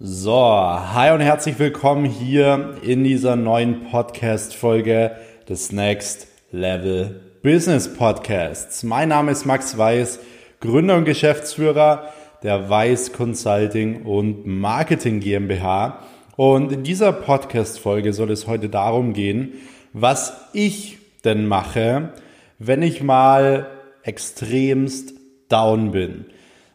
So, hi und herzlich willkommen hier in dieser neuen Podcast-Folge des Next Level Business Podcasts. Mein Name ist Max Weiß, Gründer und Geschäftsführer der Weiß Consulting und Marketing GmbH. Und in dieser Podcast-Folge soll es heute darum gehen, was ich denn mache, wenn ich mal extremst down bin.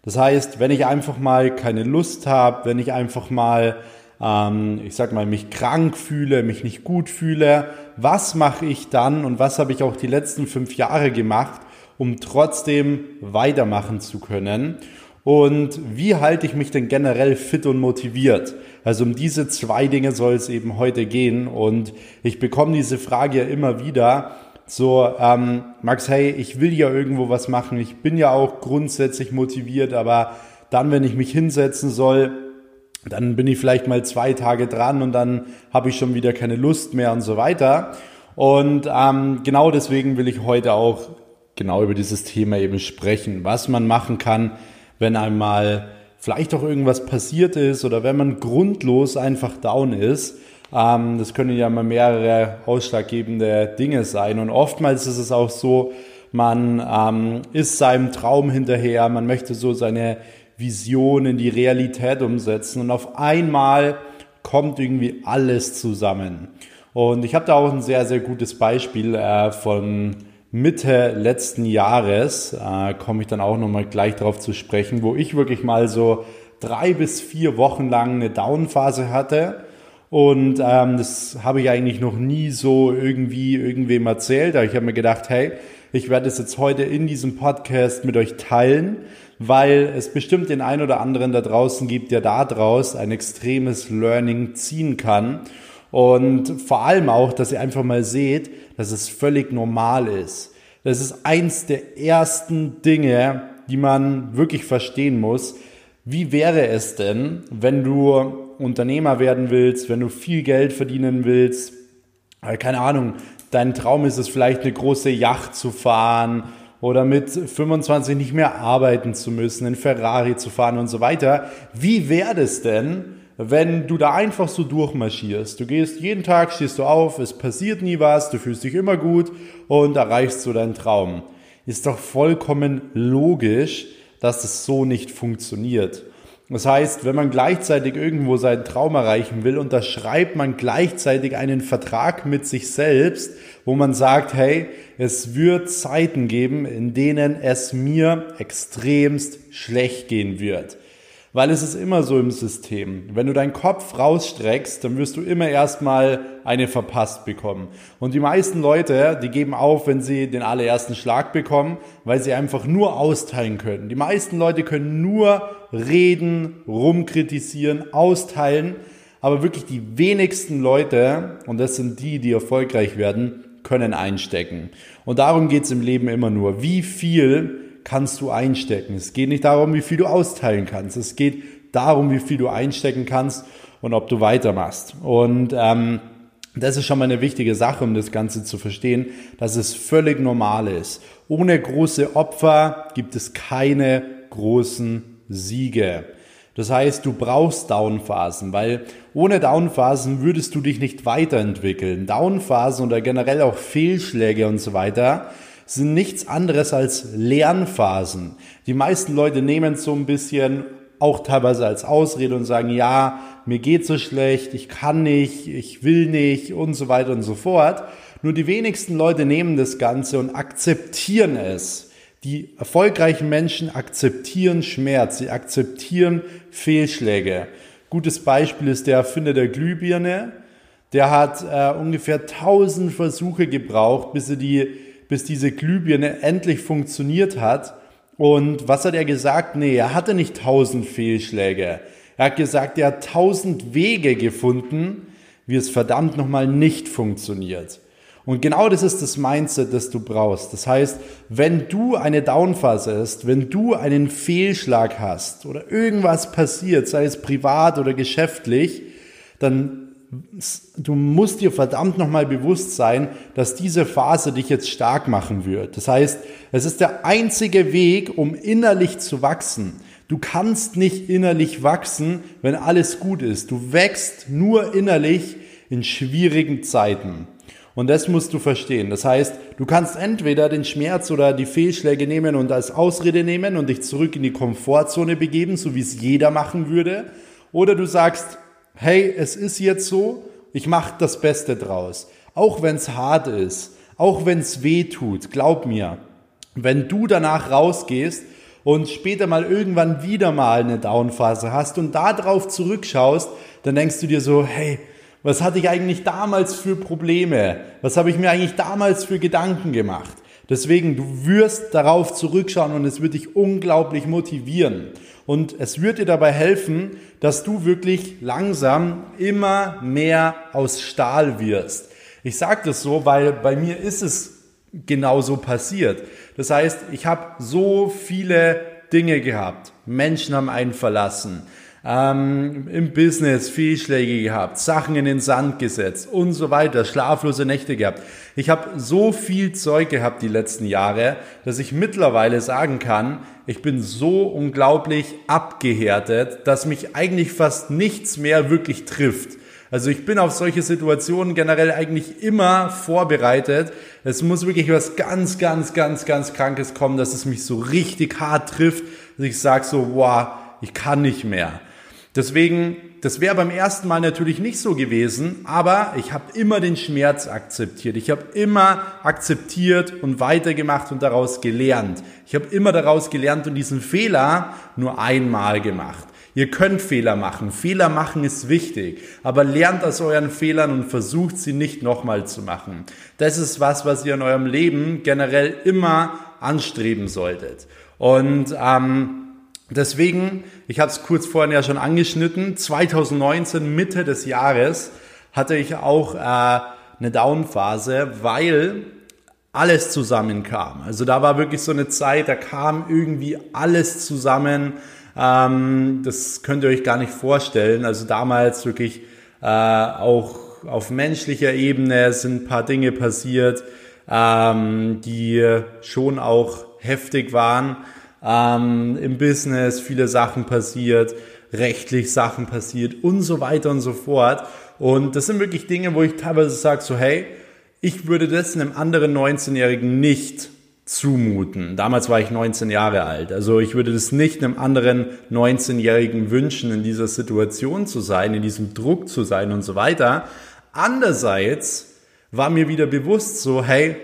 Das heißt, wenn ich einfach mal keine Lust habe, wenn ich einfach mal, ähm, ich sag mal, mich krank fühle, mich nicht gut fühle, was mache ich dann und was habe ich auch die letzten fünf Jahre gemacht, um trotzdem weitermachen zu können? Und wie halte ich mich denn generell fit und motiviert? Also um diese zwei Dinge soll es eben heute gehen. Und ich bekomme diese Frage ja immer wieder so, ähm, Max, hey, ich will ja irgendwo was machen, ich bin ja auch grundsätzlich motiviert, aber dann, wenn ich mich hinsetzen soll, dann bin ich vielleicht mal zwei Tage dran und dann habe ich schon wieder keine Lust mehr und so weiter. Und ähm, genau deswegen will ich heute auch genau über dieses Thema eben sprechen, was man machen kann, wenn einmal vielleicht auch irgendwas passiert ist oder wenn man grundlos einfach down ist das können ja mal mehrere ausschlaggebende Dinge sein. Und oftmals ist es auch so, man ähm, ist seinem Traum hinterher, man möchte so seine Vision in die Realität umsetzen und auf einmal kommt irgendwie alles zusammen. Und ich habe da auch ein sehr, sehr gutes Beispiel äh, von Mitte letzten Jahres, äh, komme ich dann auch nochmal gleich darauf zu sprechen, wo ich wirklich mal so drei bis vier Wochen lang eine Downphase hatte und ähm, das habe ich eigentlich noch nie so irgendwie irgendwem erzählt. Aber ich habe mir gedacht, hey, ich werde es jetzt heute in diesem Podcast mit euch teilen, weil es bestimmt den einen oder anderen da draußen gibt, der da draus ein extremes Learning ziehen kann. Und vor allem auch, dass ihr einfach mal seht, dass es völlig normal ist. Das ist eins der ersten Dinge, die man wirklich verstehen muss. Wie wäre es denn, wenn du Unternehmer werden willst, wenn du viel Geld verdienen willst, äh, keine Ahnung, dein Traum ist es vielleicht eine große Yacht zu fahren oder mit 25 nicht mehr arbeiten zu müssen, in Ferrari zu fahren und so weiter. Wie wäre es denn, wenn du da einfach so durchmarschierst? Du gehst jeden Tag, stehst du auf, es passiert nie was, du fühlst dich immer gut und erreichst so deinen Traum. Ist doch vollkommen logisch, dass es so nicht funktioniert. Das heißt, wenn man gleichzeitig irgendwo seinen Traum erreichen will, unterschreibt man gleichzeitig einen Vertrag mit sich selbst, wo man sagt, hey, es wird Zeiten geben, in denen es mir extremst schlecht gehen wird. Weil es ist immer so im System. Wenn du deinen Kopf rausstreckst, dann wirst du immer erstmal eine verpasst bekommen. Und die meisten Leute, die geben auf, wenn sie den allerersten Schlag bekommen, weil sie einfach nur austeilen können. Die meisten Leute können nur reden, rumkritisieren, austeilen. Aber wirklich die wenigsten Leute, und das sind die, die erfolgreich werden, können einstecken. Und darum geht's im Leben immer nur. Wie viel kannst du einstecken. Es geht nicht darum, wie viel du austeilen kannst. Es geht darum, wie viel du einstecken kannst und ob du weitermachst. Und ähm, das ist schon mal eine wichtige Sache, um das Ganze zu verstehen, dass es völlig normal ist. Ohne große Opfer gibt es keine großen Siege. Das heißt, du brauchst Downphasen, weil ohne Downphasen würdest du dich nicht weiterentwickeln. Downphasen oder generell auch Fehlschläge und so weiter sind nichts anderes als Lernphasen. Die meisten Leute nehmen es so ein bisschen auch teilweise als Ausrede und sagen, ja, mir geht so schlecht, ich kann nicht, ich will nicht und so weiter und so fort. Nur die wenigsten Leute nehmen das Ganze und akzeptieren es. Die erfolgreichen Menschen akzeptieren Schmerz, sie akzeptieren Fehlschläge. Gutes Beispiel ist der Erfinder der Glühbirne. Der hat äh, ungefähr 1000 Versuche gebraucht, bis er die bis diese Glühbirne endlich funktioniert hat. Und was hat er gesagt? Nee, er hatte nicht tausend Fehlschläge. Er hat gesagt, er hat tausend Wege gefunden, wie es verdammt nochmal nicht funktioniert. Und genau das ist das Mindset, das du brauchst. Das heißt, wenn du eine Downphase hast, wenn du einen Fehlschlag hast oder irgendwas passiert, sei es privat oder geschäftlich, dann du musst dir verdammt nochmal bewusst sein, dass diese Phase dich jetzt stark machen wird. Das heißt, es ist der einzige Weg, um innerlich zu wachsen. Du kannst nicht innerlich wachsen, wenn alles gut ist. Du wächst nur innerlich in schwierigen Zeiten. Und das musst du verstehen. Das heißt, du kannst entweder den Schmerz oder die Fehlschläge nehmen und als Ausrede nehmen und dich zurück in die Komfortzone begeben, so wie es jeder machen würde. Oder du sagst, hey, es ist jetzt so, ich mache das Beste draus. Auch wenn es hart ist, auch wenn es weh tut, glaub mir, wenn du danach rausgehst und später mal irgendwann wieder mal eine Downphase hast und darauf zurückschaust, dann denkst du dir so, hey, was hatte ich eigentlich damals für Probleme? Was habe ich mir eigentlich damals für Gedanken gemacht? Deswegen, du wirst darauf zurückschauen und es wird dich unglaublich motivieren. Und es wird dir dabei helfen, dass du wirklich langsam immer mehr aus Stahl wirst. Ich sage das so, weil bei mir ist es genauso passiert. Das heißt, ich habe so viele Dinge gehabt. Menschen haben einen verlassen ähm, im Business Fehlschläge gehabt, Sachen in den Sand gesetzt und so weiter, schlaflose Nächte gehabt. Ich habe so viel Zeug gehabt die letzten Jahre, dass ich mittlerweile sagen kann, ich bin so unglaublich abgehärtet, dass mich eigentlich fast nichts mehr wirklich trifft. Also ich bin auf solche Situationen generell eigentlich immer vorbereitet. Es muss wirklich was ganz, ganz, ganz, ganz Krankes kommen, dass es mich so richtig hart trifft, dass ich sage so, wow, ich kann nicht mehr. Deswegen, das wäre beim ersten Mal natürlich nicht so gewesen, aber ich habe immer den Schmerz akzeptiert. Ich habe immer akzeptiert und weitergemacht und daraus gelernt. Ich habe immer daraus gelernt und diesen Fehler nur einmal gemacht. Ihr könnt Fehler machen. Fehler machen ist wichtig. Aber lernt aus euren Fehlern und versucht sie nicht nochmal zu machen. Das ist was, was ihr in eurem Leben generell immer anstreben solltet. Und ähm, Deswegen, ich habe es kurz vorhin ja schon angeschnitten, 2019, Mitte des Jahres, hatte ich auch äh, eine Downphase, weil alles zusammenkam. Also da war wirklich so eine Zeit, da kam irgendwie alles zusammen. Ähm, das könnt ihr euch gar nicht vorstellen. Also damals wirklich äh, auch auf menschlicher Ebene sind ein paar Dinge passiert, ähm, die schon auch heftig waren ähm, im Business viele Sachen passiert, rechtlich Sachen passiert und so weiter und so fort. Und das sind wirklich Dinge, wo ich teilweise sage, so hey, ich würde das einem anderen 19-Jährigen nicht zumuten. Damals war ich 19 Jahre alt. Also ich würde das nicht einem anderen 19-Jährigen wünschen, in dieser Situation zu sein, in diesem Druck zu sein und so weiter. Andererseits war mir wieder bewusst so, hey,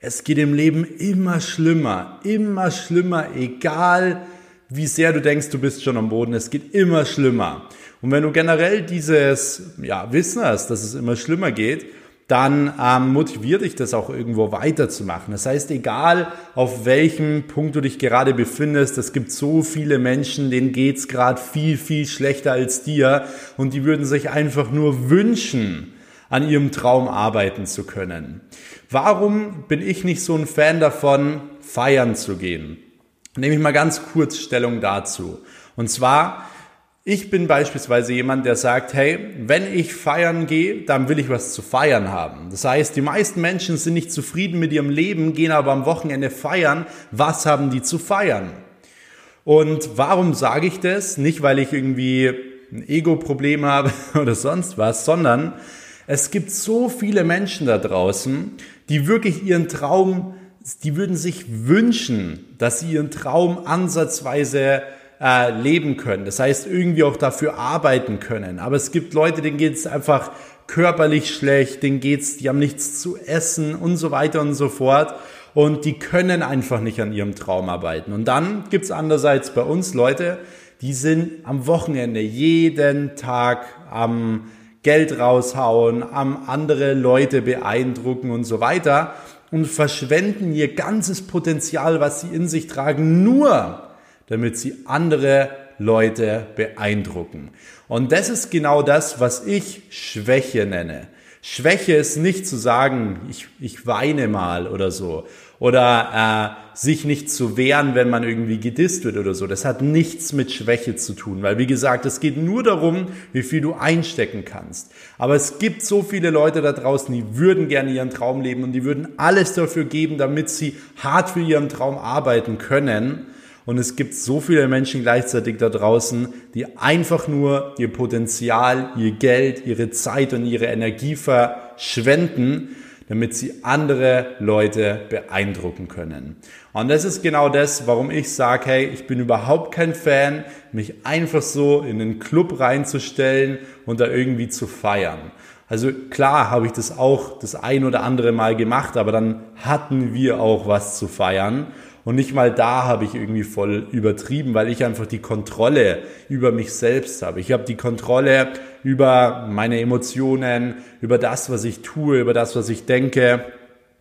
es geht im Leben immer schlimmer, immer schlimmer, egal wie sehr du denkst, du bist schon am Boden. Es geht immer schlimmer. Und wenn du generell dieses ja, Wissen hast, dass es immer schlimmer geht, dann ähm, motiviert dich das auch irgendwo weiterzumachen. Das heißt, egal auf welchem Punkt du dich gerade befindest, es gibt so viele Menschen, denen geht's gerade viel, viel schlechter als dir und die würden sich einfach nur wünschen, an ihrem Traum arbeiten zu können. Warum bin ich nicht so ein Fan davon, feiern zu gehen? Nehme ich mal ganz kurz Stellung dazu. Und zwar, ich bin beispielsweise jemand, der sagt, hey, wenn ich feiern gehe, dann will ich was zu feiern haben. Das heißt, die meisten Menschen sind nicht zufrieden mit ihrem Leben, gehen aber am Wochenende feiern. Was haben die zu feiern? Und warum sage ich das? Nicht, weil ich irgendwie ein Ego-Problem habe oder sonst was, sondern es gibt so viele Menschen da draußen, die wirklich ihren Traum, die würden sich wünschen, dass sie ihren Traum ansatzweise äh, leben können. Das heißt, irgendwie auch dafür arbeiten können. Aber es gibt Leute, denen geht es einfach körperlich schlecht, denen geht's, die haben nichts zu essen und so weiter und so fort. Und die können einfach nicht an ihrem Traum arbeiten. Und dann gibt's andererseits bei uns Leute, die sind am Wochenende jeden Tag am Geld raushauen, am andere Leute beeindrucken und so weiter und verschwenden ihr ganzes Potenzial, was sie in sich tragen, nur damit sie andere Leute beeindrucken. Und das ist genau das, was ich Schwäche nenne. Schwäche ist nicht zu sagen, ich, ich weine mal oder so. Oder äh, sich nicht zu wehren, wenn man irgendwie gedisst wird oder so. Das hat nichts mit Schwäche zu tun. Weil, wie gesagt, es geht nur darum, wie viel du einstecken kannst. Aber es gibt so viele Leute da draußen, die würden gerne ihren Traum leben und die würden alles dafür geben, damit sie hart für ihren Traum arbeiten können. Und es gibt so viele Menschen gleichzeitig da draußen, die einfach nur ihr Potenzial, ihr Geld, ihre Zeit und ihre Energie verschwenden, damit sie andere Leute beeindrucken können. Und das ist genau das, warum ich sage, hey, ich bin überhaupt kein Fan, mich einfach so in einen Club reinzustellen und da irgendwie zu feiern. Also klar habe ich das auch das ein oder andere Mal gemacht, aber dann hatten wir auch was zu feiern. Und nicht mal da habe ich irgendwie voll übertrieben, weil ich einfach die Kontrolle über mich selbst habe. Ich habe die Kontrolle über meine Emotionen, über das, was ich tue, über das, was ich denke.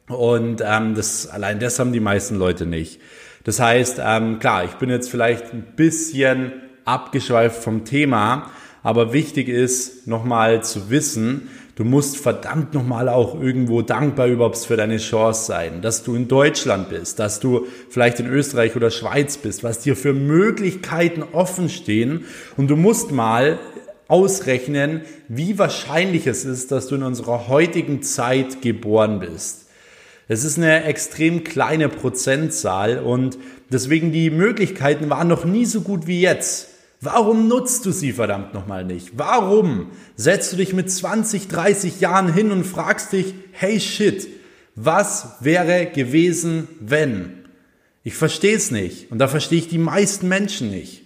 Und ähm, das allein das haben die meisten Leute nicht. Das heißt, ähm, klar, ich bin jetzt vielleicht ein bisschen abgeschweift vom Thema, aber wichtig ist nochmal zu wissen, Du musst verdammt nochmal auch irgendwo dankbar überhaupt für deine Chance sein, dass du in Deutschland bist, dass du vielleicht in Österreich oder Schweiz bist, was dir für Möglichkeiten offen stehen. Und du musst mal ausrechnen, wie wahrscheinlich es ist, dass du in unserer heutigen Zeit geboren bist. Es ist eine extrem kleine Prozentzahl und deswegen die Möglichkeiten waren noch nie so gut wie jetzt. Warum nutzt du sie verdammt nochmal nicht? Warum setzt du dich mit 20, 30 Jahren hin und fragst dich, hey shit, was wäre gewesen, wenn? Ich verstehe es nicht und da verstehe ich die meisten Menschen nicht.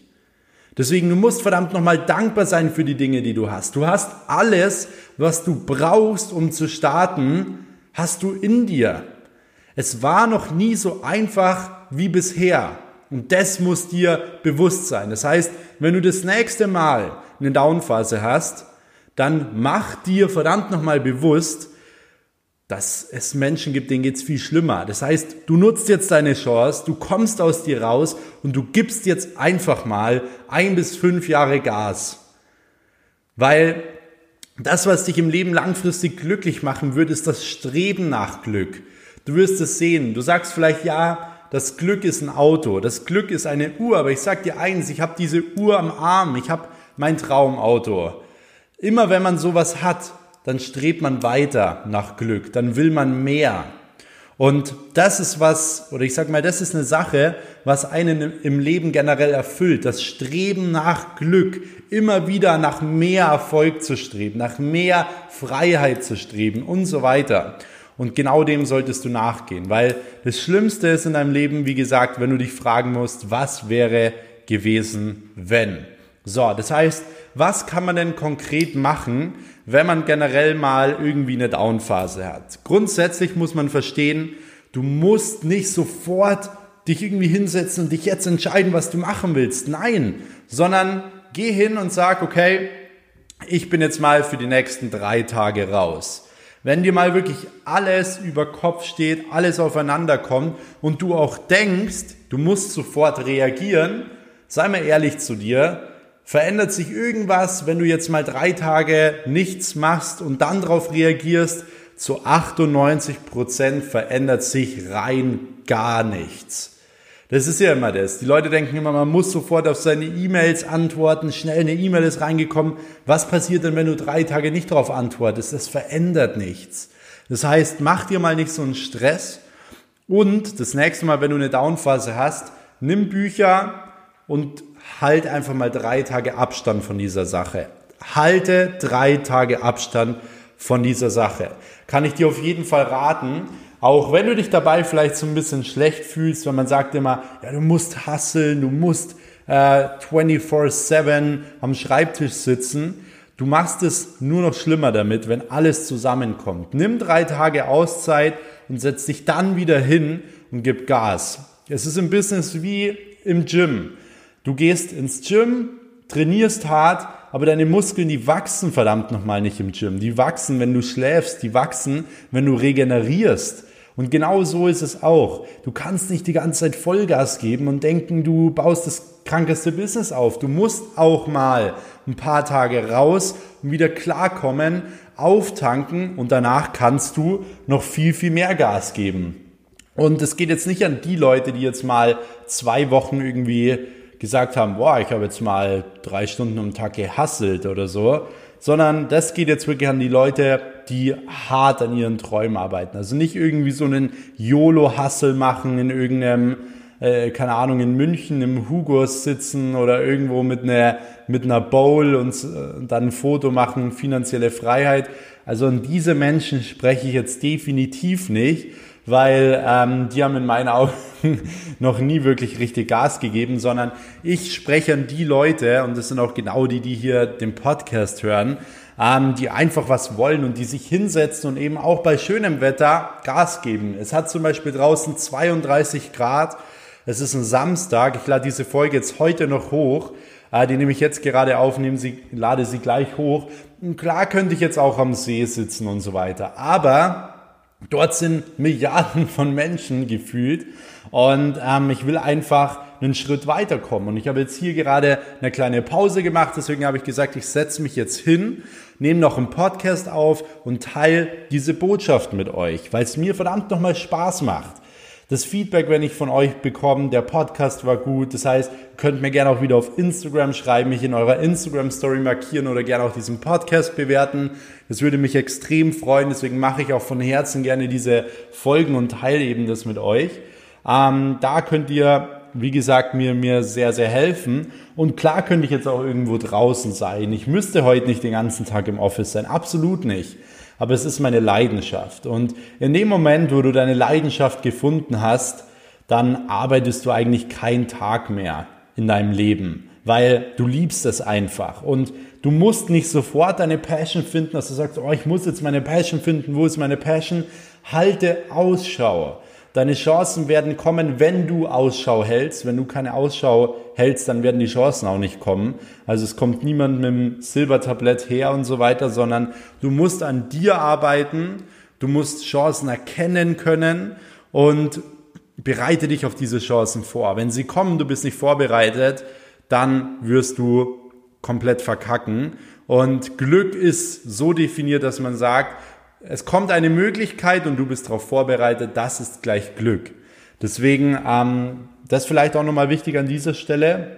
Deswegen, du musst verdammt nochmal dankbar sein für die Dinge, die du hast. Du hast alles, was du brauchst, um zu starten, hast du in dir. Es war noch nie so einfach wie bisher. Und das muss dir bewusst sein. Das heißt, wenn du das nächste Mal eine Downphase hast, dann mach dir verdammt nochmal bewusst, dass es Menschen gibt, denen geht's viel schlimmer. Das heißt, du nutzt jetzt deine Chance, du kommst aus dir raus und du gibst jetzt einfach mal ein bis fünf Jahre Gas. Weil das, was dich im Leben langfristig glücklich machen wird, ist das Streben nach Glück. Du wirst es sehen. Du sagst vielleicht, ja, das Glück ist ein Auto, das Glück ist eine Uhr, aber ich sag dir eins, ich habe diese Uhr am Arm, ich habe mein Traumauto. Immer wenn man sowas hat, dann strebt man weiter nach Glück, dann will man mehr. Und das ist was, oder ich sag mal, das ist eine Sache, was einen im Leben generell erfüllt. Das Streben nach Glück, immer wieder nach mehr Erfolg zu streben, nach mehr Freiheit zu streben und so weiter. Und genau dem solltest du nachgehen, weil das Schlimmste ist in deinem Leben, wie gesagt, wenn du dich fragen musst, was wäre gewesen, wenn. So, das heißt, was kann man denn konkret machen, wenn man generell mal irgendwie eine Downphase hat? Grundsätzlich muss man verstehen, du musst nicht sofort dich irgendwie hinsetzen und dich jetzt entscheiden, was du machen willst. Nein, sondern geh hin und sag, okay, ich bin jetzt mal für die nächsten drei Tage raus. Wenn dir mal wirklich alles über Kopf steht, alles aufeinander kommt und du auch denkst, du musst sofort reagieren, sei mal ehrlich zu dir, verändert sich irgendwas, wenn du jetzt mal drei Tage nichts machst und dann darauf reagierst, zu 98 Prozent verändert sich rein gar nichts. Das ist ja immer das. Die Leute denken immer, man muss sofort auf seine E-Mails antworten. Schnell eine E-Mail ist reingekommen. Was passiert denn, wenn du drei Tage nicht darauf antwortest? Das verändert nichts. Das heißt, mach dir mal nicht so einen Stress. Und das nächste Mal, wenn du eine Downphase hast, nimm Bücher und halt einfach mal drei Tage Abstand von dieser Sache. Halte drei Tage Abstand von dieser Sache. Kann ich dir auf jeden Fall raten. Auch wenn du dich dabei vielleicht so ein bisschen schlecht fühlst, wenn man sagt immer, ja, du musst hasseln, du musst äh, 24-7 am Schreibtisch sitzen. Du machst es nur noch schlimmer damit, wenn alles zusammenkommt. Nimm drei Tage Auszeit und setz dich dann wieder hin und gib Gas. Es ist im Business wie im Gym. Du gehst ins Gym, trainierst hart, aber deine Muskeln, die wachsen verdammt nochmal nicht im Gym. Die wachsen, wenn du schläfst, die wachsen, wenn du regenerierst. Und genau so ist es auch. Du kannst nicht die ganze Zeit Vollgas geben und denken, du baust das krankeste Business auf. Du musst auch mal ein paar Tage raus und wieder klarkommen, auftanken und danach kannst du noch viel, viel mehr Gas geben. Und es geht jetzt nicht an die Leute, die jetzt mal zwei Wochen irgendwie gesagt haben, boah, ich habe jetzt mal drei Stunden am Tag gehasselt oder so, sondern das geht jetzt wirklich an die Leute, die hart an ihren Träumen arbeiten. Also nicht irgendwie so einen YOLO-Hustle machen in irgendeinem äh, keine Ahnung, in München im Hugos sitzen oder irgendwo mit einer, mit einer Bowl und äh, dann ein Foto machen, finanzielle Freiheit. Also an diese Menschen spreche ich jetzt definitiv nicht, weil ähm, die haben in meinen Augen noch nie wirklich richtig Gas gegeben, sondern ich spreche an die Leute, und das sind auch genau die, die hier den Podcast hören, ähm, die einfach was wollen und die sich hinsetzen und eben auch bei schönem Wetter Gas geben. Es hat zum Beispiel draußen 32 Grad. Es ist ein Samstag. Ich lade diese Folge jetzt heute noch hoch. Äh, die nehme ich jetzt gerade auf, nehme sie, lade sie gleich hoch. Klar könnte ich jetzt auch am See sitzen und so weiter. Aber dort sind Milliarden von Menschen gefühlt. Und ähm, ich will einfach einen Schritt weiterkommen. Und ich habe jetzt hier gerade eine kleine Pause gemacht, deswegen habe ich gesagt, ich setze mich jetzt hin, nehme noch einen Podcast auf und teile diese Botschaft mit euch, weil es mir verdammt nochmal Spaß macht. Das Feedback, wenn ich von euch bekomme, der Podcast war gut. Das heißt, könnt mir gerne auch wieder auf Instagram schreiben, mich in eurer Instagram Story markieren oder gerne auch diesen Podcast bewerten. Das würde mich extrem freuen. Deswegen mache ich auch von Herzen gerne diese Folgen und teile eben das mit euch. Ähm, da könnt ihr wie gesagt, mir, mir sehr, sehr helfen. Und klar könnte ich jetzt auch irgendwo draußen sein. Ich müsste heute nicht den ganzen Tag im Office sein. Absolut nicht. Aber es ist meine Leidenschaft. Und in dem Moment, wo du deine Leidenschaft gefunden hast, dann arbeitest du eigentlich keinen Tag mehr in deinem Leben, weil du liebst es einfach. Und du musst nicht sofort deine Passion finden, dass du sagst, oh, ich muss jetzt meine Passion finden. Wo ist meine Passion? Halte Ausschau. Deine Chancen werden kommen, wenn du Ausschau hältst. Wenn du keine Ausschau hältst, dann werden die Chancen auch nicht kommen. Also es kommt niemand mit dem Silbertablett her und so weiter, sondern du musst an dir arbeiten. Du musst Chancen erkennen können und bereite dich auf diese Chancen vor. Wenn sie kommen, du bist nicht vorbereitet, dann wirst du komplett verkacken. Und Glück ist so definiert, dass man sagt, es kommt eine Möglichkeit und du bist darauf vorbereitet, das ist gleich Glück. Deswegen, ähm, das vielleicht auch nochmal wichtig an dieser Stelle.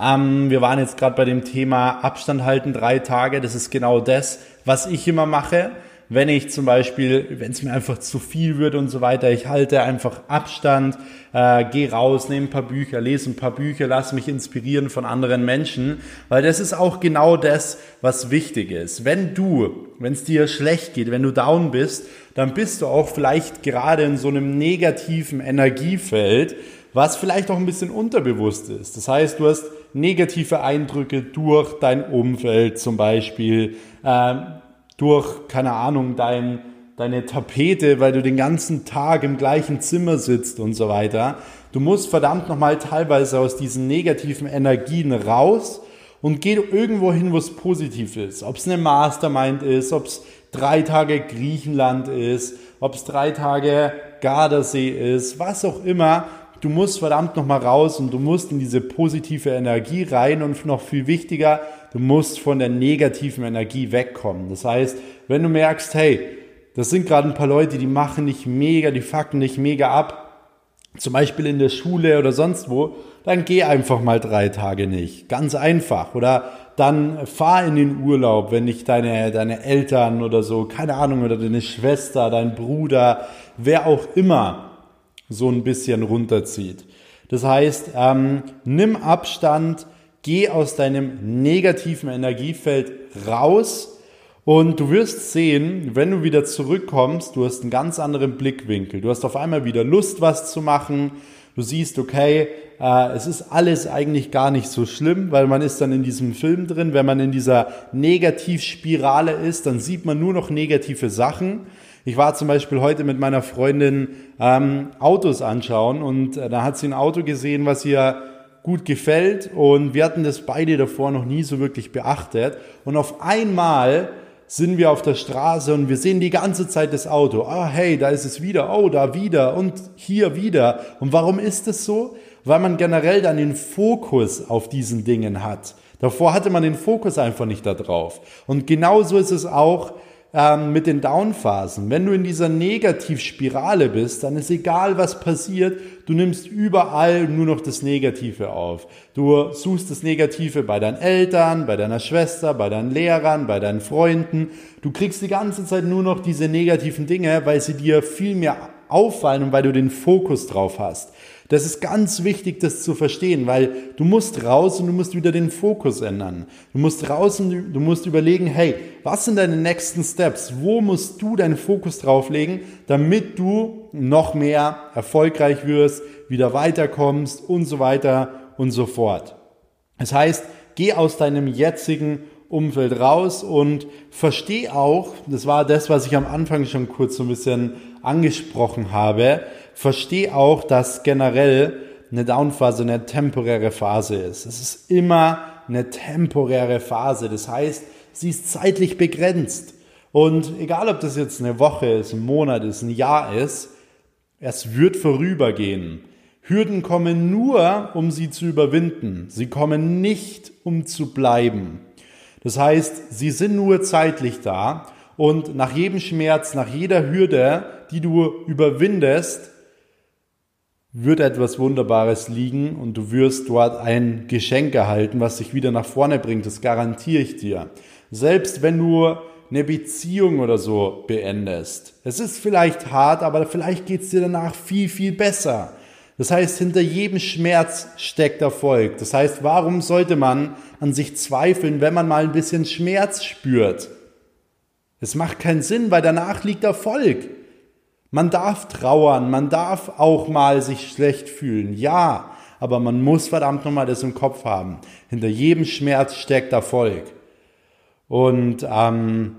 Ähm, wir waren jetzt gerade bei dem Thema Abstand halten, drei Tage. Das ist genau das, was ich immer mache wenn ich zum Beispiel, wenn es mir einfach zu viel wird und so weiter, ich halte einfach Abstand, äh, gehe raus, nehme ein paar Bücher, lese ein paar Bücher, lasse mich inspirieren von anderen Menschen, weil das ist auch genau das, was wichtig ist. Wenn du, wenn es dir schlecht geht, wenn du down bist, dann bist du auch vielleicht gerade in so einem negativen Energiefeld, was vielleicht auch ein bisschen unterbewusst ist. Das heißt, du hast negative Eindrücke durch dein Umfeld zum Beispiel. Äh, durch, keine Ahnung, dein, deine Tapete, weil du den ganzen Tag im gleichen Zimmer sitzt und so weiter. Du musst verdammt nochmal teilweise aus diesen negativen Energien raus und geh irgendwo hin, wo es positiv ist. Ob es eine Mastermind ist, ob es drei Tage Griechenland ist, ob es drei Tage Gardasee ist, was auch immer. Du musst verdammt nochmal raus und du musst in diese positive Energie rein und noch viel wichtiger, du musst von der negativen Energie wegkommen. Das heißt, wenn du merkst, hey, das sind gerade ein paar Leute, die machen nicht mega, die fucken nicht mega ab, zum Beispiel in der Schule oder sonst wo, dann geh einfach mal drei Tage nicht. Ganz einfach. Oder dann fahr in den Urlaub, wenn nicht deine, deine Eltern oder so, keine Ahnung, oder deine Schwester, dein Bruder, wer auch immer so ein bisschen runterzieht. Das heißt, ähm, nimm Abstand, Geh aus deinem negativen Energiefeld raus und du wirst sehen, wenn du wieder zurückkommst, du hast einen ganz anderen Blickwinkel. Du hast auf einmal wieder Lust, was zu machen. Du siehst, okay, äh, es ist alles eigentlich gar nicht so schlimm, weil man ist dann in diesem Film drin. Wenn man in dieser Negativspirale ist, dann sieht man nur noch negative Sachen. Ich war zum Beispiel heute mit meiner Freundin ähm, Autos anschauen und äh, da hat sie ein Auto gesehen, was ihr gut gefällt und wir hatten das beide davor noch nie so wirklich beachtet und auf einmal sind wir auf der Straße und wir sehen die ganze Zeit das Auto. Ah, hey, da ist es wieder. Oh, da wieder und hier wieder. Und warum ist das so? Weil man generell dann den Fokus auf diesen Dingen hat. Davor hatte man den Fokus einfach nicht da drauf. Und genauso ist es auch ähm, mit den Downphasen. Wenn du in dieser Negativspirale bist, dann ist egal, was passiert, du nimmst überall nur noch das Negative auf. Du suchst das Negative bei deinen Eltern, bei deiner Schwester, bei deinen Lehrern, bei deinen Freunden. Du kriegst die ganze Zeit nur noch diese negativen Dinge, weil sie dir viel mehr auffallen und weil du den Fokus drauf hast. Das ist ganz wichtig, das zu verstehen, weil du musst raus und du musst wieder den Fokus ändern. Du musst raus und du musst überlegen, hey, was sind deine nächsten Steps? Wo musst du deinen Fokus drauflegen, damit du noch mehr erfolgreich wirst, wieder weiterkommst und so weiter und so fort. Das heißt, geh aus deinem jetzigen Umfeld raus und versteh auch, das war das, was ich am Anfang schon kurz so ein bisschen angesprochen habe, versteh auch, dass generell eine Downphase eine temporäre Phase ist. Es ist immer eine temporäre Phase. Das heißt, sie ist zeitlich begrenzt. Und egal, ob das jetzt eine Woche ist, ein Monat ist, ein Jahr ist, es wird vorübergehen. Hürden kommen nur, um sie zu überwinden. Sie kommen nicht, um zu bleiben. Das heißt, sie sind nur zeitlich da und nach jedem Schmerz, nach jeder Hürde, die du überwindest, wird etwas Wunderbares liegen und du wirst dort ein Geschenk erhalten, was dich wieder nach vorne bringt. Das garantiere ich dir. Selbst wenn du eine Beziehung oder so beendest. Es ist vielleicht hart, aber vielleicht geht es dir danach viel, viel besser. Das heißt, hinter jedem Schmerz steckt Erfolg. Das heißt, warum sollte man an sich zweifeln, wenn man mal ein bisschen Schmerz spürt? Es macht keinen Sinn, weil danach liegt Erfolg. Man darf trauern, man darf auch mal sich schlecht fühlen, ja, aber man muss verdammt nochmal das im Kopf haben. Hinter jedem Schmerz steckt Erfolg. Und ähm,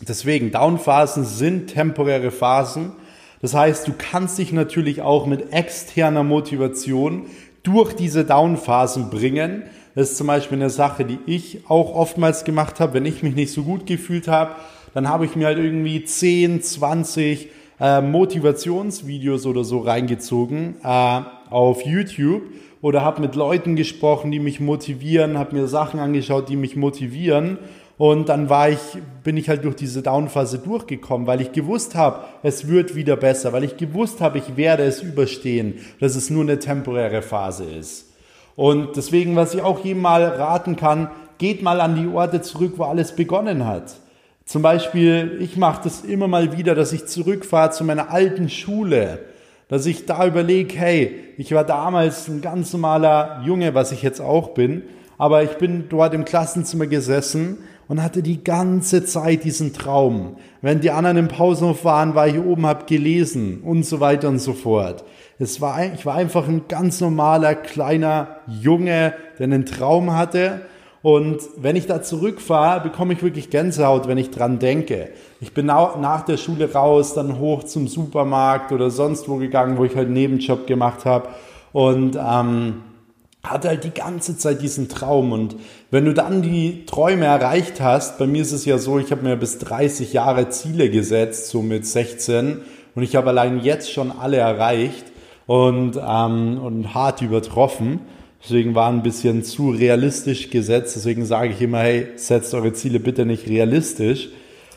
deswegen, Downphasen sind temporäre Phasen das heißt, du kannst dich natürlich auch mit externer Motivation durch diese Downphasen bringen. Das ist zum Beispiel eine Sache, die ich auch oftmals gemacht habe, wenn ich mich nicht so gut gefühlt habe. Dann habe ich mir halt irgendwie 10, 20 äh, Motivationsvideos oder so reingezogen äh, auf YouTube oder habe mit Leuten gesprochen, die mich motivieren, habe mir Sachen angeschaut, die mich motivieren und dann war ich, bin ich halt durch diese Downphase durchgekommen, weil ich gewusst habe, es wird wieder besser, weil ich gewusst habe, ich werde es überstehen, dass es nur eine temporäre Phase ist. Und deswegen, was ich auch jedem mal raten kann, geht mal an die Orte zurück, wo alles begonnen hat. Zum Beispiel, ich mache das immer mal wieder, dass ich zurückfahre zu meiner alten Schule, dass ich da überlege, hey, ich war damals ein ganz normaler Junge, was ich jetzt auch bin, aber ich bin dort im Klassenzimmer gesessen und hatte die ganze Zeit diesen Traum. Wenn die anderen im Pausenhof waren, war ich oben, hab gelesen und so weiter und so fort. Es war, ich war einfach ein ganz normaler kleiner Junge, der einen Traum hatte. Und wenn ich da zurückfahre, bekomme ich wirklich Gänsehaut, wenn ich dran denke. Ich bin nach der Schule raus, dann hoch zum Supermarkt oder sonst wo gegangen, wo ich halt einen Nebenjob gemacht habe. Und ähm, hatte halt die ganze Zeit diesen Traum und wenn du dann die Träume erreicht hast, bei mir ist es ja so, ich habe mir bis 30 Jahre Ziele gesetzt, so mit 16 und ich habe allein jetzt schon alle erreicht und, ähm, und hart übertroffen. Deswegen war ein bisschen zu realistisch gesetzt. Deswegen sage ich immer, hey, setzt eure Ziele bitte nicht realistisch.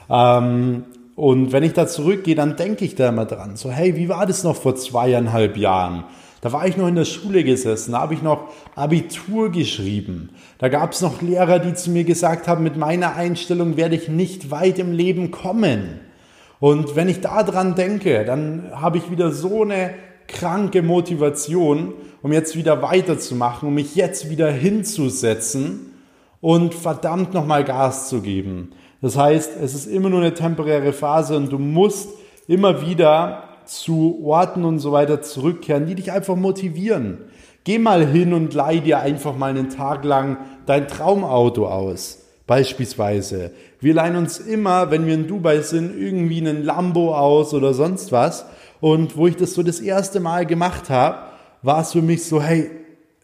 Ähm, und wenn ich da zurückgehe, dann denke ich da immer dran. So, hey, wie war das noch vor zweieinhalb Jahren? Da war ich noch in der Schule gesessen, da habe ich noch Abitur geschrieben. Da gab es noch Lehrer, die zu mir gesagt haben, mit meiner Einstellung werde ich nicht weit im Leben kommen. Und wenn ich daran denke, dann habe ich wieder so eine kranke Motivation, um jetzt wieder weiterzumachen, um mich jetzt wieder hinzusetzen und verdammt nochmal Gas zu geben. Das heißt, es ist immer nur eine temporäre Phase und du musst immer wieder zu Orten und so weiter zurückkehren, die dich einfach motivieren. Geh mal hin und leih dir einfach mal einen Tag lang dein Traumauto aus. Beispielsweise. Wir leihen uns immer, wenn wir in Dubai sind, irgendwie einen Lambo aus oder sonst was. Und wo ich das so das erste Mal gemacht habe, war es für mich so, hey,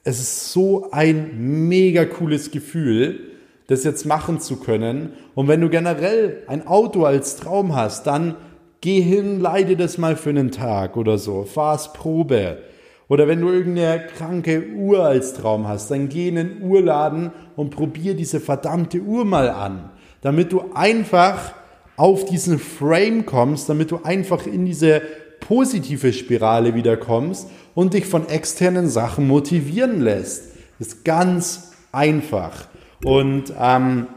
es ist so ein mega cooles Gefühl, das jetzt machen zu können. Und wenn du generell ein Auto als Traum hast, dann Geh hin, leide das mal für einen Tag oder so, fahr's Probe. Oder wenn du irgendeine kranke Uhr als Traum hast, dann geh in den Uhrladen und probier diese verdammte Uhr mal an, damit du einfach auf diesen Frame kommst, damit du einfach in diese positive Spirale wieder kommst und dich von externen Sachen motivieren lässt. Ist ganz einfach. Und ähm,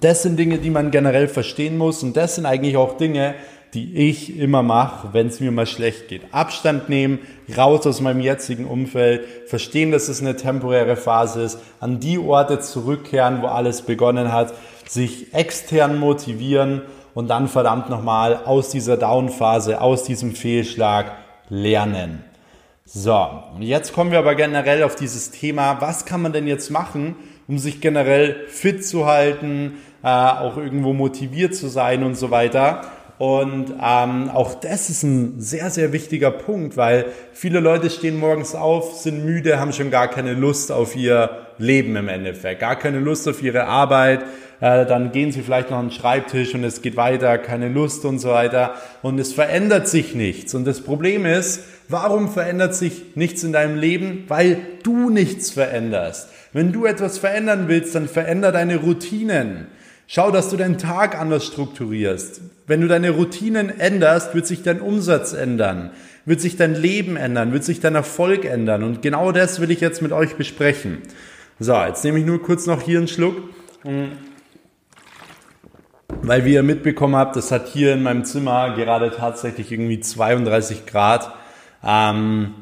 das sind Dinge, die man generell verstehen muss und das sind eigentlich auch Dinge, die ich immer mache, wenn es mir mal schlecht geht. Abstand nehmen, raus aus meinem jetzigen Umfeld, verstehen, dass es eine temporäre Phase ist, an die Orte zurückkehren, wo alles begonnen hat, sich extern motivieren und dann verdammt nochmal aus dieser Down-Phase, aus diesem Fehlschlag lernen. So, und jetzt kommen wir aber generell auf dieses Thema, was kann man denn jetzt machen, um sich generell fit zu halten, äh, auch irgendwo motiviert zu sein und so weiter. Und ähm, auch das ist ein sehr, sehr wichtiger Punkt, weil viele Leute stehen morgens auf, sind müde, haben schon gar keine Lust auf ihr Leben im Endeffekt, gar keine Lust auf ihre Arbeit. Äh, dann gehen sie vielleicht noch an den Schreibtisch und es geht weiter, keine Lust und so weiter. Und es verändert sich nichts. Und das Problem ist, warum verändert sich nichts in deinem Leben? Weil du nichts veränderst. Wenn du etwas verändern willst, dann veränder deine Routinen. Schau, dass du deinen Tag anders strukturierst. Wenn du deine Routinen änderst, wird sich dein Umsatz ändern, wird sich dein Leben ändern, wird sich dein Erfolg ändern. Und genau das will ich jetzt mit euch besprechen. So, jetzt nehme ich nur kurz noch hier einen Schluck. Weil wie ihr mitbekommen habt, das hat hier in meinem Zimmer gerade tatsächlich irgendwie 32 Grad. Ähm,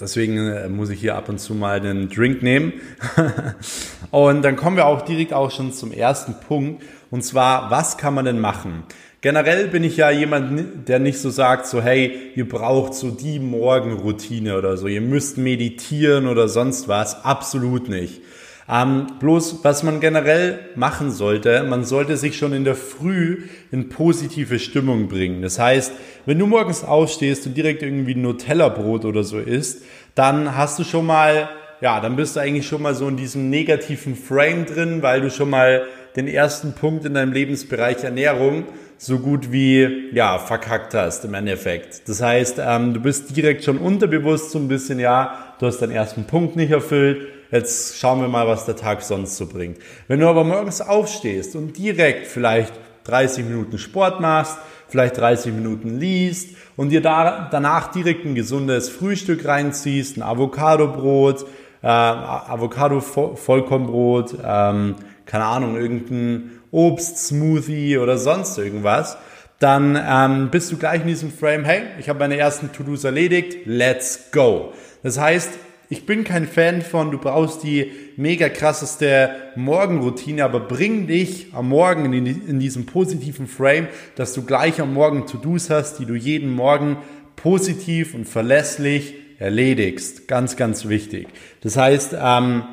Deswegen äh, muss ich hier ab und zu mal einen Drink nehmen. und dann kommen wir auch direkt auch schon zum ersten Punkt. Und zwar, was kann man denn machen? Generell bin ich ja jemand, der nicht so sagt, so hey, ihr braucht so die Morgenroutine oder so, ihr müsst meditieren oder sonst was. Absolut nicht. Ähm, bloß, was man generell machen sollte, man sollte sich schon in der Früh in positive Stimmung bringen. Das heißt, wenn du morgens aufstehst und direkt irgendwie ein Nutella-Brot oder so isst, dann hast du schon mal, ja, dann bist du eigentlich schon mal so in diesem negativen Frame drin, weil du schon mal den ersten Punkt in deinem Lebensbereich Ernährung so gut wie ja verkackt hast im Endeffekt. Das heißt, ähm, du bist direkt schon unterbewusst so ein bisschen, ja, du hast deinen ersten Punkt nicht erfüllt jetzt schauen wir mal, was der Tag sonst so bringt. Wenn du aber morgens aufstehst und direkt vielleicht 30 Minuten Sport machst, vielleicht 30 Minuten liest und dir da, danach direkt ein gesundes Frühstück reinziehst, ein Avocadobrot, äh, Avocado-Vollkornbrot, ähm, keine Ahnung, irgendein Obst-Smoothie oder sonst irgendwas, dann ähm, bist du gleich in diesem Frame, hey, ich habe meine ersten To-Dos erledigt, let's go. Das heißt, ich bin kein Fan von, du brauchst die mega krasseste Morgenroutine, aber bring dich am Morgen in, in diesem positiven Frame, dass du gleich am Morgen To-Dos hast, die du jeden Morgen positiv und verlässlich erledigst. Ganz, ganz wichtig. Das heißt, ähm,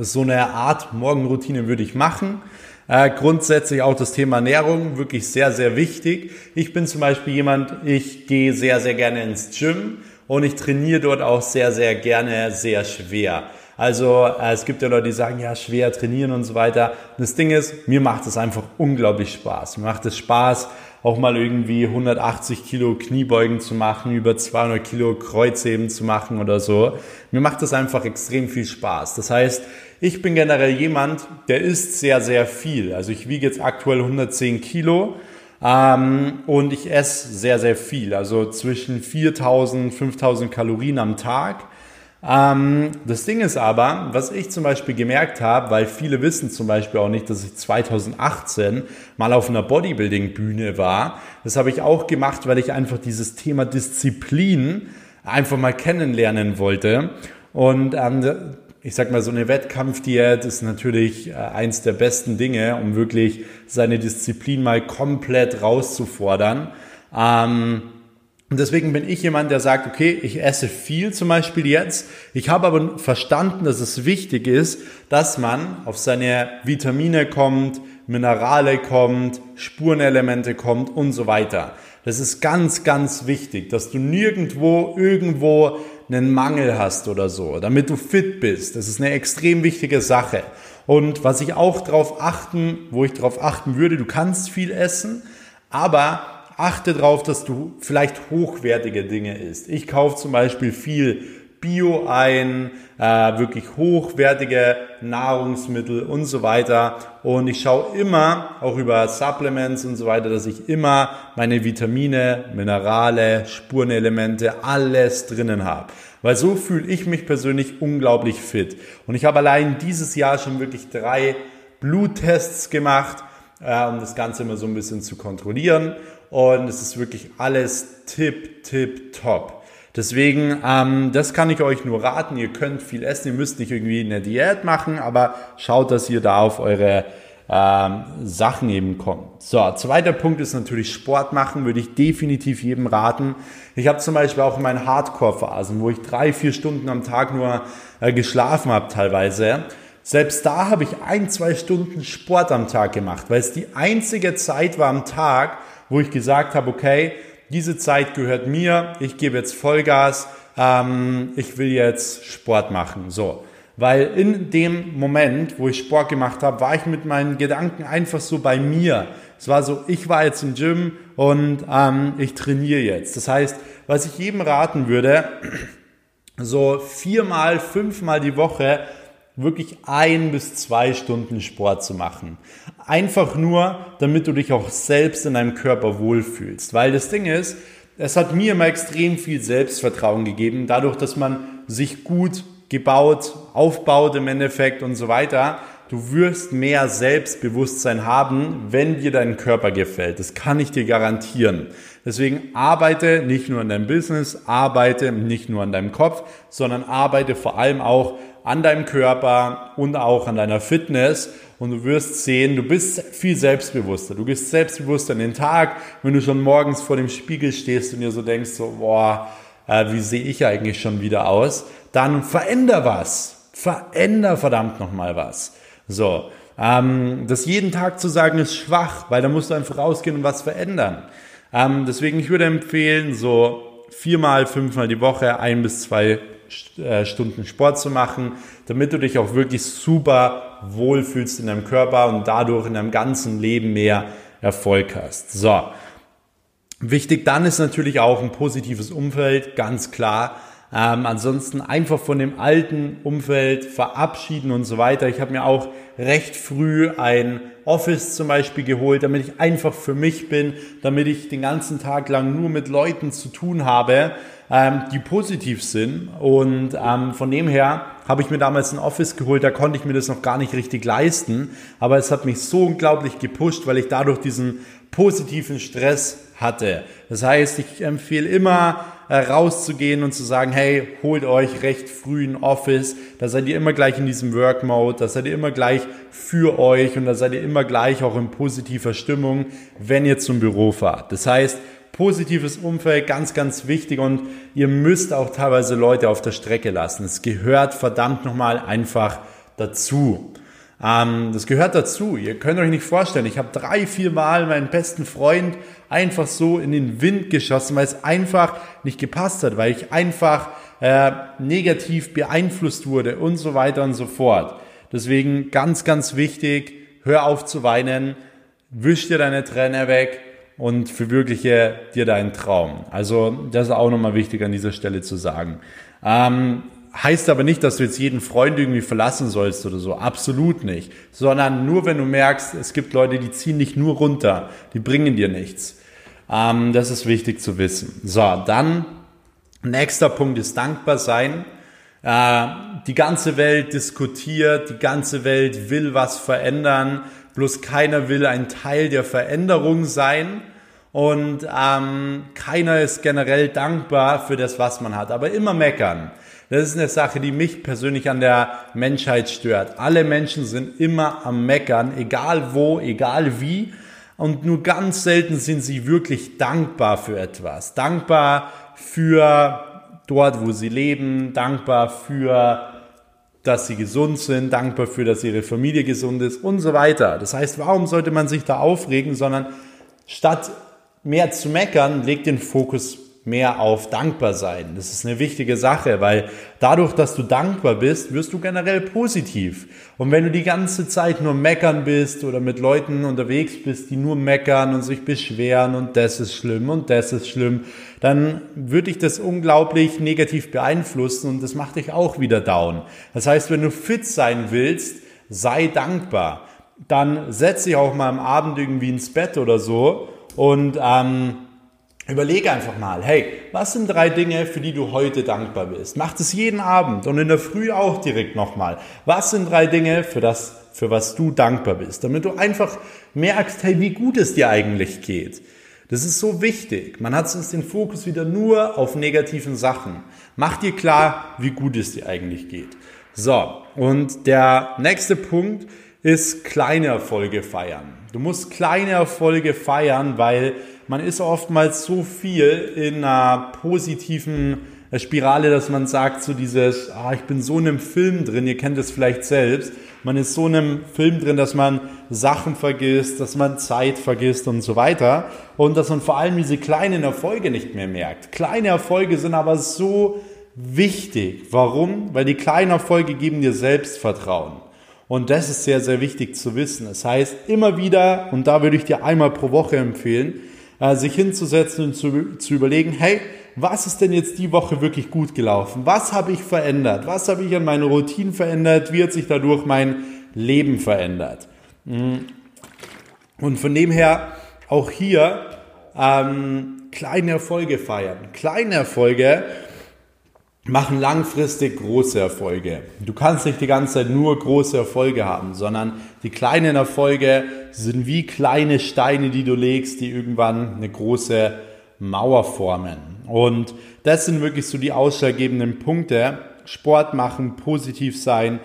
so eine Art Morgenroutine würde ich machen. Äh, grundsätzlich auch das Thema Ernährung, wirklich sehr, sehr wichtig. Ich bin zum Beispiel jemand, ich gehe sehr, sehr gerne ins Gym und ich trainiere dort auch sehr, sehr gerne sehr schwer. Also äh, es gibt ja Leute, die sagen, ja, schwer trainieren und so weiter. Das Ding ist, mir macht es einfach unglaublich Spaß. Mir macht es Spaß, auch mal irgendwie 180 Kilo Kniebeugen zu machen, über 200 Kilo Kreuzheben zu machen oder so. Mir macht das einfach extrem viel Spaß. Das heißt, ich bin generell jemand, der isst sehr, sehr viel. Also ich wiege jetzt aktuell 110 Kilo ähm, und ich esse sehr, sehr viel, also zwischen 4000, 5000 Kalorien am Tag. Ähm, das Ding ist aber, was ich zum Beispiel gemerkt habe, weil viele wissen zum Beispiel auch nicht, dass ich 2018 mal auf einer Bodybuilding-Bühne war. Das habe ich auch gemacht, weil ich einfach dieses Thema Disziplin einfach mal kennenlernen wollte. Und ähm, ich sag mal, so eine Wettkampfdiät ist natürlich äh, eins der besten Dinge, um wirklich seine Disziplin mal komplett rauszufordern. Ähm, und deswegen bin ich jemand, der sagt, okay, ich esse viel zum Beispiel jetzt. Ich habe aber verstanden, dass es wichtig ist, dass man auf seine Vitamine kommt, Minerale kommt, Spurenelemente kommt und so weiter. Das ist ganz, ganz wichtig, dass du nirgendwo irgendwo einen Mangel hast oder so, damit du fit bist. Das ist eine extrem wichtige Sache. Und was ich auch darauf achten, wo ich darauf achten würde, du kannst viel essen, aber achte darauf, dass du vielleicht hochwertige Dinge isst. Ich kaufe zum Beispiel viel Bio ein, äh, wirklich hochwertige Nahrungsmittel und so weiter. Und ich schaue immer, auch über Supplements und so weiter, dass ich immer meine Vitamine, Minerale, Spurenelemente, alles drinnen habe. Weil so fühle ich mich persönlich unglaublich fit. Und ich habe allein dieses Jahr schon wirklich drei Bluttests gemacht, äh, um das Ganze immer so ein bisschen zu kontrollieren. und es ist wirklich alles tip, tip, top. Deswegen, ähm, das kann ich euch nur raten. Ihr könnt viel essen, ihr müsst nicht irgendwie eine Diät machen, aber schaut, dass ihr da auf eure ähm, Sachen eben kommt. So, zweiter Punkt ist natürlich Sport machen, würde ich definitiv jedem raten. Ich habe zum Beispiel auch meine Hardcore-Phasen, wo ich drei, vier Stunden am Tag nur äh, geschlafen habe teilweise. Selbst da habe ich ein, zwei Stunden Sport am Tag gemacht, weil es die einzige Zeit war am Tag, wo ich gesagt habe, okay, diese Zeit gehört mir, ich gebe jetzt Vollgas, ähm, ich will jetzt Sport machen. So. Weil in dem Moment, wo ich Sport gemacht habe, war ich mit meinen Gedanken einfach so bei mir. Es war so, ich war jetzt im Gym und ähm, ich trainiere jetzt. Das heißt, was ich jedem raten würde, so viermal, fünfmal die Woche wirklich ein bis zwei Stunden Sport zu machen. Einfach nur, damit du dich auch selbst in deinem Körper wohlfühlst. Weil das Ding ist, es hat mir immer extrem viel Selbstvertrauen gegeben, dadurch, dass man sich gut gebaut, aufbaut im Endeffekt und so weiter. Du wirst mehr Selbstbewusstsein haben, wenn dir dein Körper gefällt. Das kann ich dir garantieren. Deswegen arbeite nicht nur an deinem Business, arbeite nicht nur an deinem Kopf, sondern arbeite vor allem auch an deinem Körper und auch an deiner Fitness. Und du wirst sehen, du bist viel selbstbewusster. Du gehst selbstbewusster in den Tag, wenn du schon morgens vor dem Spiegel stehst und dir so denkst, so, boah, äh, wie sehe ich eigentlich schon wieder aus? Dann veränder was. Veränder verdammt nochmal was. So. Ähm, das jeden Tag zu sagen ist schwach, weil da musst du einfach rausgehen und was verändern. Ähm, deswegen, ich würde empfehlen, so viermal, fünfmal die Woche ein bis zwei Stunden Sport zu machen, damit du dich auch wirklich super wohlfühlst in deinem Körper und dadurch in deinem ganzen Leben mehr Erfolg hast. So. Wichtig dann ist natürlich auch ein positives Umfeld, ganz klar. Ähm, ansonsten einfach von dem alten Umfeld verabschieden und so weiter. Ich habe mir auch recht früh ein Office zum Beispiel geholt, damit ich einfach für mich bin, damit ich den ganzen Tag lang nur mit Leuten zu tun habe, ähm, die positiv sind. Und ähm, von dem her habe ich mir damals ein Office geholt, da konnte ich mir das noch gar nicht richtig leisten. Aber es hat mich so unglaublich gepusht, weil ich dadurch diesen positiven Stress hatte. Das heißt, ich empfehle immer, rauszugehen und zu sagen, hey, holt euch recht früh ein Office, da seid ihr immer gleich in diesem Work Mode, da seid ihr immer gleich für euch und da seid ihr immer gleich auch in positiver Stimmung, wenn ihr zum Büro fahrt. Das heißt, positives Umfeld, ganz, ganz wichtig und ihr müsst auch teilweise Leute auf der Strecke lassen. Es gehört verdammt nochmal einfach dazu. Ähm, das gehört dazu. Ihr könnt euch nicht vorstellen, ich habe drei, vier Mal meinen besten Freund einfach so in den Wind geschossen, weil es einfach nicht gepasst hat, weil ich einfach äh, negativ beeinflusst wurde und so weiter und so fort. Deswegen ganz, ganz wichtig, hör auf zu weinen, wisch dir deine Träne weg und verwirkliche dir deinen Traum. Also das ist auch nochmal wichtig an dieser Stelle zu sagen. Ähm, Heißt aber nicht, dass du jetzt jeden Freund irgendwie verlassen sollst oder so. Absolut nicht. Sondern nur, wenn du merkst, es gibt Leute, die ziehen dich nur runter. Die bringen dir nichts. Ähm, das ist wichtig zu wissen. So, dann nächster Punkt ist dankbar sein. Äh, die ganze Welt diskutiert, die ganze Welt will was verändern. Bloß keiner will ein Teil der Veränderung sein. Und ähm, keiner ist generell dankbar für das, was man hat. Aber immer meckern. Das ist eine Sache, die mich persönlich an der Menschheit stört. Alle Menschen sind immer am Meckern, egal wo, egal wie. Und nur ganz selten sind sie wirklich dankbar für etwas. Dankbar für dort, wo sie leben, dankbar für dass sie gesund sind, dankbar für, dass ihre Familie gesund ist und so weiter. Das heißt, warum sollte man sich da aufregen, sondern statt mehr zu meckern, legt den Fokus mehr auf dankbar sein. Das ist eine wichtige Sache, weil dadurch, dass du dankbar bist, wirst du generell positiv. Und wenn du die ganze Zeit nur meckern bist oder mit Leuten unterwegs bist, die nur meckern und sich beschweren und das ist schlimm und das ist schlimm, dann würde dich das unglaublich negativ beeinflussen und das macht dich auch wieder down. Das heißt, wenn du fit sein willst, sei dankbar. Dann setz dich auch mal am Abend irgendwie ins Bett oder so und ähm, Überlege einfach mal, hey, was sind drei Dinge, für die du heute dankbar bist? Mach das jeden Abend und in der Früh auch direkt nochmal. Was sind drei Dinge, für das, für was du dankbar bist? Damit du einfach merkst, hey, wie gut es dir eigentlich geht. Das ist so wichtig. Man hat sonst den Fokus wieder nur auf negativen Sachen. Mach dir klar, wie gut es dir eigentlich geht. So, und der nächste Punkt ist kleine Erfolge feiern. Du musst kleine Erfolge feiern, weil man ist oftmals so viel in einer positiven Spirale, dass man sagt, so dieses, ah, ich bin so in einem Film drin, ihr kennt es vielleicht selbst, man ist so in einem Film drin, dass man Sachen vergisst, dass man Zeit vergisst und so weiter und dass man vor allem diese kleinen Erfolge nicht mehr merkt. Kleine Erfolge sind aber so wichtig. Warum? Weil die kleinen Erfolge geben dir Selbstvertrauen. Und das ist sehr, sehr wichtig zu wissen. Das heißt, immer wieder, und da würde ich dir einmal pro Woche empfehlen, äh, sich hinzusetzen und zu, zu überlegen, hey, was ist denn jetzt die Woche wirklich gut gelaufen? Was habe ich verändert? Was habe ich an meiner Routine verändert? Wie hat sich dadurch mein Leben verändert? Mm. Und von dem her auch hier ähm, kleine Erfolge feiern. Kleine Erfolge machen langfristig große Erfolge. Du kannst nicht die ganze Zeit nur große Erfolge haben, sondern die kleinen Erfolge sind wie kleine Steine, die du legst, die irgendwann eine große Mauer formen. Und das sind wirklich so die ausschlaggebenden Punkte. Sport machen, positiv sein,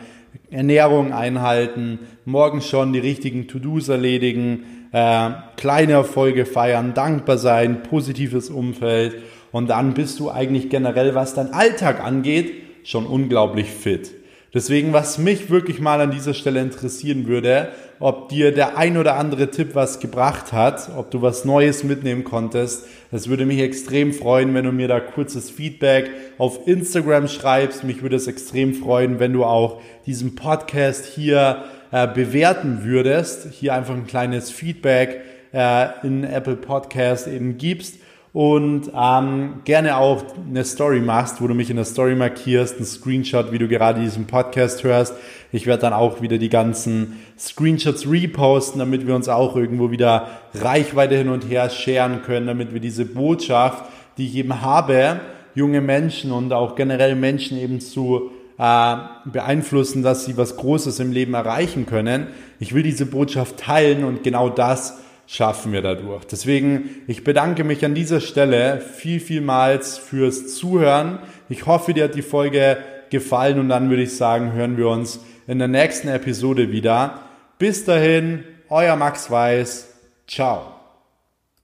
Ernährung einhalten, morgen schon die richtigen To-Dos erledigen, äh, kleine Erfolge feiern, dankbar sein, positives Umfeld und dann bist du eigentlich generell, was dein Alltag angeht, schon unglaublich fit. Deswegen, was mich wirklich mal an dieser Stelle interessieren würde, ob dir der ein oder andere Tipp was gebracht hat, ob du was Neues mitnehmen konntest. Es würde mich extrem freuen, wenn du mir da kurzes Feedback auf Instagram schreibst. Mich würde es extrem freuen, wenn du auch diesen Podcast hier äh, bewerten würdest. Hier einfach ein kleines Feedback äh, in Apple Podcast eben gibst und ähm, gerne auch eine Story machst, wo du mich in der Story markierst, ein Screenshot, wie du gerade diesen Podcast hörst. Ich werde dann auch wieder die ganzen Screenshots reposten, damit wir uns auch irgendwo wieder Reichweite hin und her scheren können, damit wir diese Botschaft, die ich eben habe, junge Menschen und auch generell Menschen eben zu äh, beeinflussen, dass sie was Großes im Leben erreichen können. Ich will diese Botschaft teilen und genau das schaffen wir dadurch. Deswegen, ich bedanke mich an dieser Stelle viel, vielmals fürs Zuhören. Ich hoffe, dir hat die Folge gefallen und dann würde ich sagen, hören wir uns in der nächsten Episode wieder. Bis dahin, euer Max Weiß. Ciao.